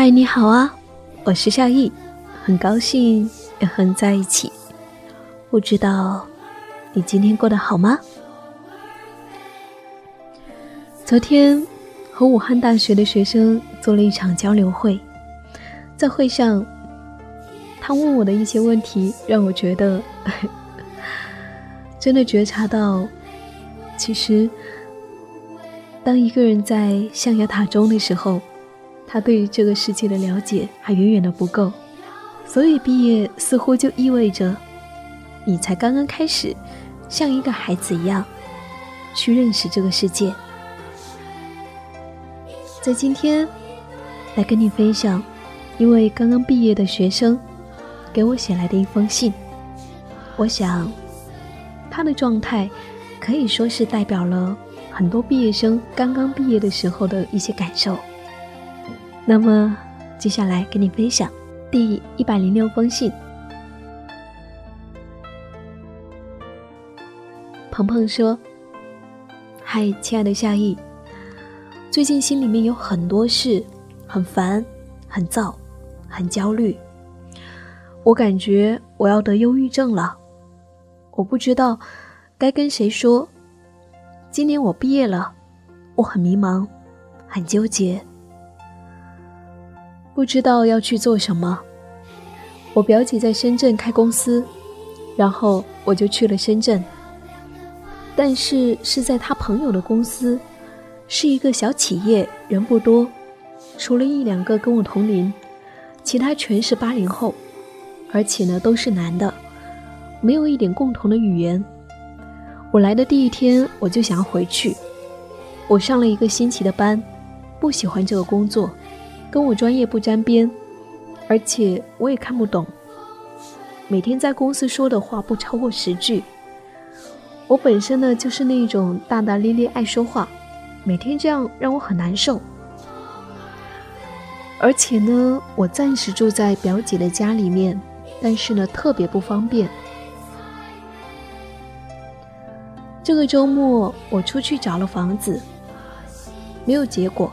嗨，你好啊，我是夏意，很高兴又和你在一起。不知道你今天过得好吗？昨天和武汉大学的学生做了一场交流会，在会上，他问我的一些问题，让我觉得 真的觉察到，其实当一个人在象牙塔中的时候。他对于这个世界的了解还远远的不够，所以毕业似乎就意味着，你才刚刚开始，像一个孩子一样，去认识这个世界。在今天，来跟你分享一位刚刚毕业的学生给我写来的一封信。我想，他的状态可以说是代表了很多毕业生刚刚毕业的时候的一些感受。那么，接下来跟你分享第一百零六封信。鹏鹏说：“嗨，亲爱的夏意，最近心里面有很多事，很烦，很躁，很焦虑。我感觉我要得忧郁症了，我不知道该跟谁说。今年我毕业了，我很迷茫，很纠结。”不知道要去做什么。我表姐在深圳开公司，然后我就去了深圳。但是是在她朋友的公司，是一个小企业，人不多，除了一两个跟我同龄，其他全是八零后，而且呢都是男的，没有一点共同的语言。我来的第一天我就想要回去，我上了一个星期的班，不喜欢这个工作。跟我专业不沾边，而且我也看不懂。每天在公司说的话不超过十句。我本身呢就是那种大大咧咧爱说话，每天这样让我很难受。而且呢，我暂时住在表姐的家里面，但是呢特别不方便。这个周末我出去找了房子，没有结果。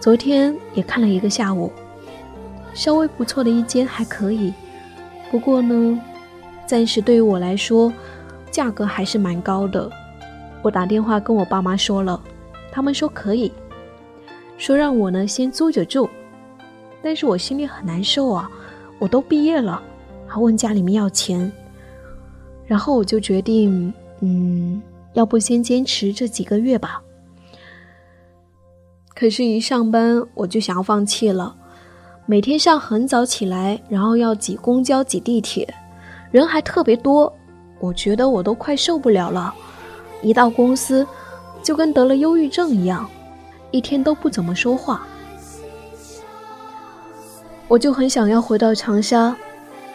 昨天也看了一个下午，稍微不错的一间还可以，不过呢，暂时对于我来说，价格还是蛮高的。我打电话跟我爸妈说了，他们说可以，说让我呢先租着住，但是我心里很难受啊，我都毕业了，还问家里面要钱，然后我就决定，嗯，要不先坚持这几个月吧。可是，一上班我就想要放弃了。每天上很早起来，然后要挤公交、挤地铁，人还特别多，我觉得我都快受不了了。一到公司，就跟得了忧郁症一样，一天都不怎么说话。我就很想要回到长沙，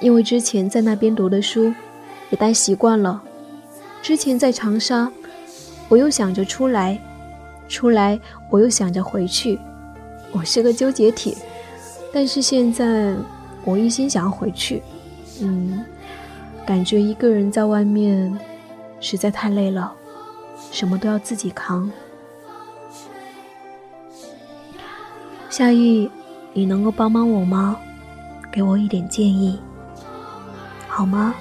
因为之前在那边读的书，也待习惯了。之前在长沙，我又想着出来。出来，我又想着回去，我是个纠结体。但是现在，我一心想要回去。嗯，感觉一个人在外面实在太累了，什么都要自己扛。夏意，你能够帮帮我吗？给我一点建议，好吗？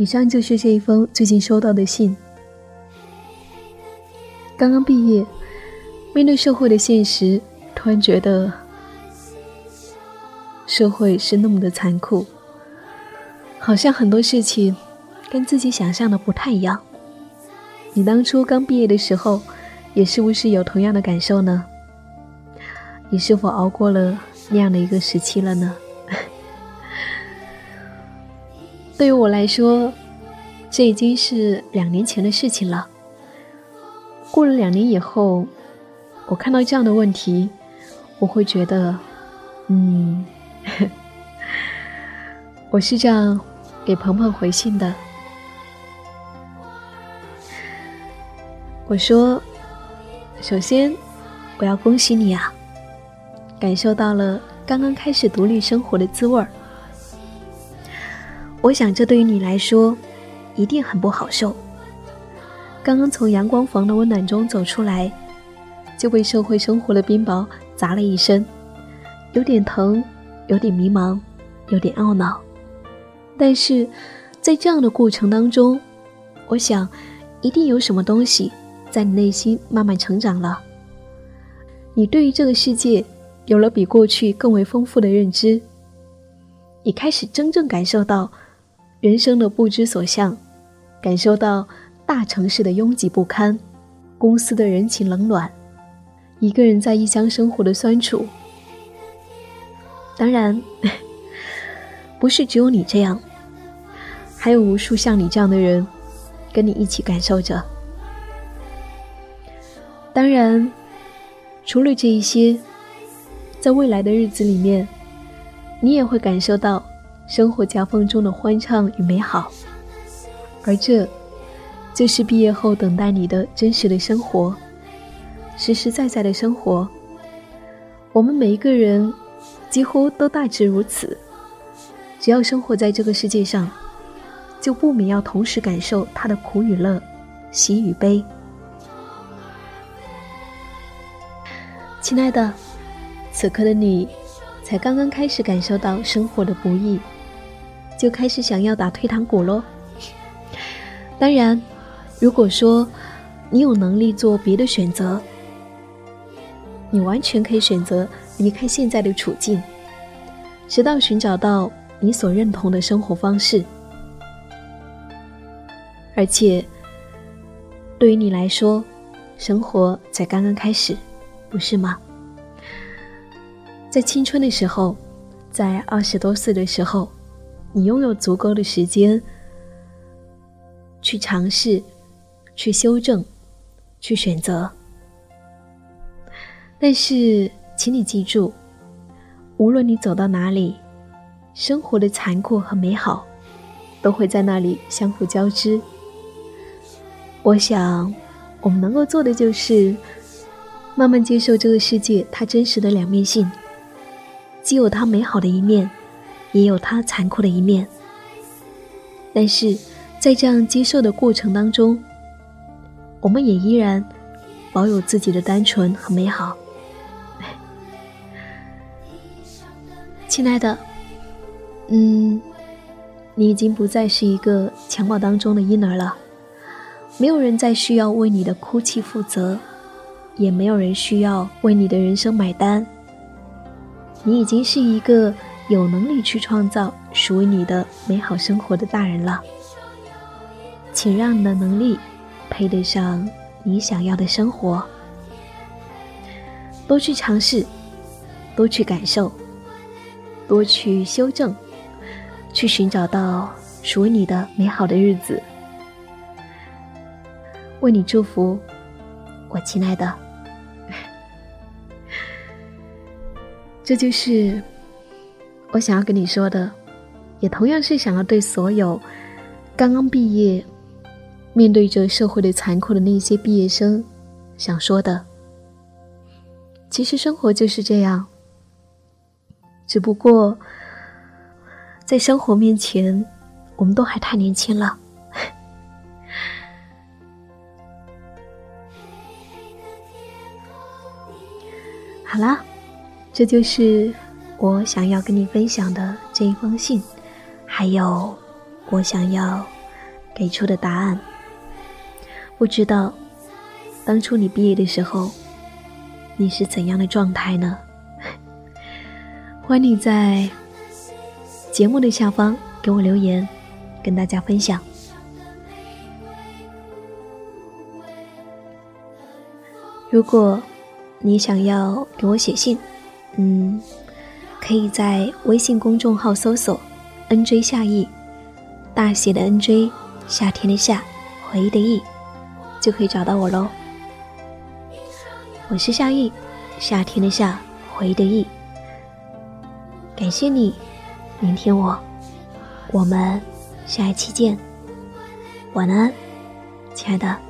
以上就是这一封最近收到的信。刚刚毕业，面对社会的现实，突然觉得社会是那么的残酷，好像很多事情跟自己想象的不太一样。你当初刚毕业的时候，也是不是有同样的感受呢？你是否熬过了那样的一个时期了呢？对于我来说，这已经是两年前的事情了。过了两年以后，我看到这样的问题，我会觉得，嗯，我是这样给鹏鹏回信的。我说，首先我要恭喜你啊，感受到了刚刚开始独立生活的滋味儿。我想，这对于你来说，一定很不好受。刚刚从阳光房的温暖中走出来，就被社会生活的冰雹砸了一身，有点疼，有点迷茫，有点懊恼。但是，在这样的过程当中，我想，一定有什么东西在你内心慢慢成长了。你对于这个世界有了比过去更为丰富的认知，你开始真正感受到。人生的不知所向，感受到大城市的拥挤不堪，公司的人情冷暖，一个人在异乡生活的酸楚。当然，不是只有你这样，还有无数像你这样的人，跟你一起感受着。当然，除了这一些，在未来的日子里面，你也会感受到。生活夹缝中的欢畅与美好，而这，就是毕业后等待你的真实的生活，实实在在的生活。我们每一个人，几乎都大致如此。只要生活在这个世界上，就不免要同时感受它的苦与乐、喜与悲。亲爱的，此刻的你，才刚刚开始感受到生活的不易。就开始想要打退堂鼓喽。当然，如果说你有能力做别的选择，你完全可以选择离开现在的处境，直到寻找到你所认同的生活方式。而且，对于你来说，生活才刚刚开始，不是吗？在青春的时候，在二十多岁的时候。你拥有足够的时间去尝试、去修正、去选择，但是，请你记住，无论你走到哪里，生活的残酷和美好都会在那里相互交织。我想，我们能够做的就是慢慢接受这个世界它真实的两面性，既有它美好的一面。也有它残酷的一面，但是在这样接受的过程当中，我们也依然保有自己的单纯和美好。亲爱的，嗯，你已经不再是一个襁褓当中的婴儿了，没有人再需要为你的哭泣负责，也没有人需要为你的人生买单。你已经是一个。有能力去创造属于你的美好生活的大人了，请让你的能力配得上你想要的生活。多去尝试，多去感受，多去修正，去寻找到属于你的美好的日子。为你祝福，我亲爱的。这就是。我想要跟你说的，也同样是想要对所有刚刚毕业、面对着社会的残酷的那些毕业生想说的。其实生活就是这样，只不过在生活面前，我们都还太年轻了。好啦，这就是。我想要跟你分享的这一封信，还有我想要给出的答案。不知道当初你毕业的时候，你是怎样的状态呢？欢迎你在节目的下方给我留言，跟大家分享。如果你想要给我写信，嗯，可以在微信公众号搜索 “nj 夏意”，大写的 “nj”，夏天的夏，回忆的忆，就可以找到我喽。我是夏意，夏天的夏，回忆的忆。感谢你聆听我，我们下一期见，晚安，亲爱的。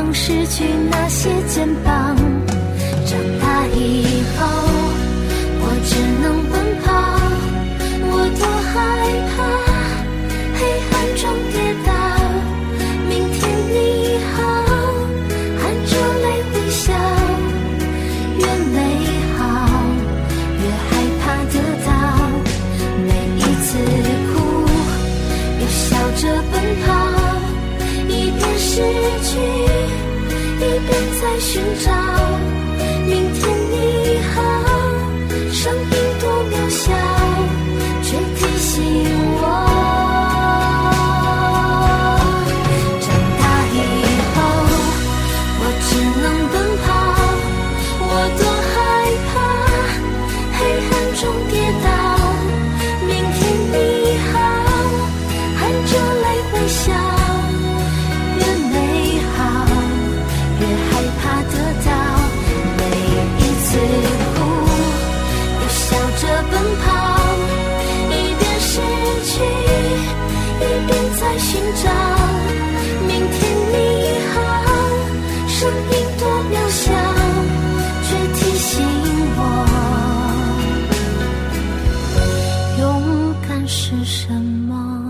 曾失去那些肩膀。长大以后，我只能奔跑，我多害怕寻找。什么？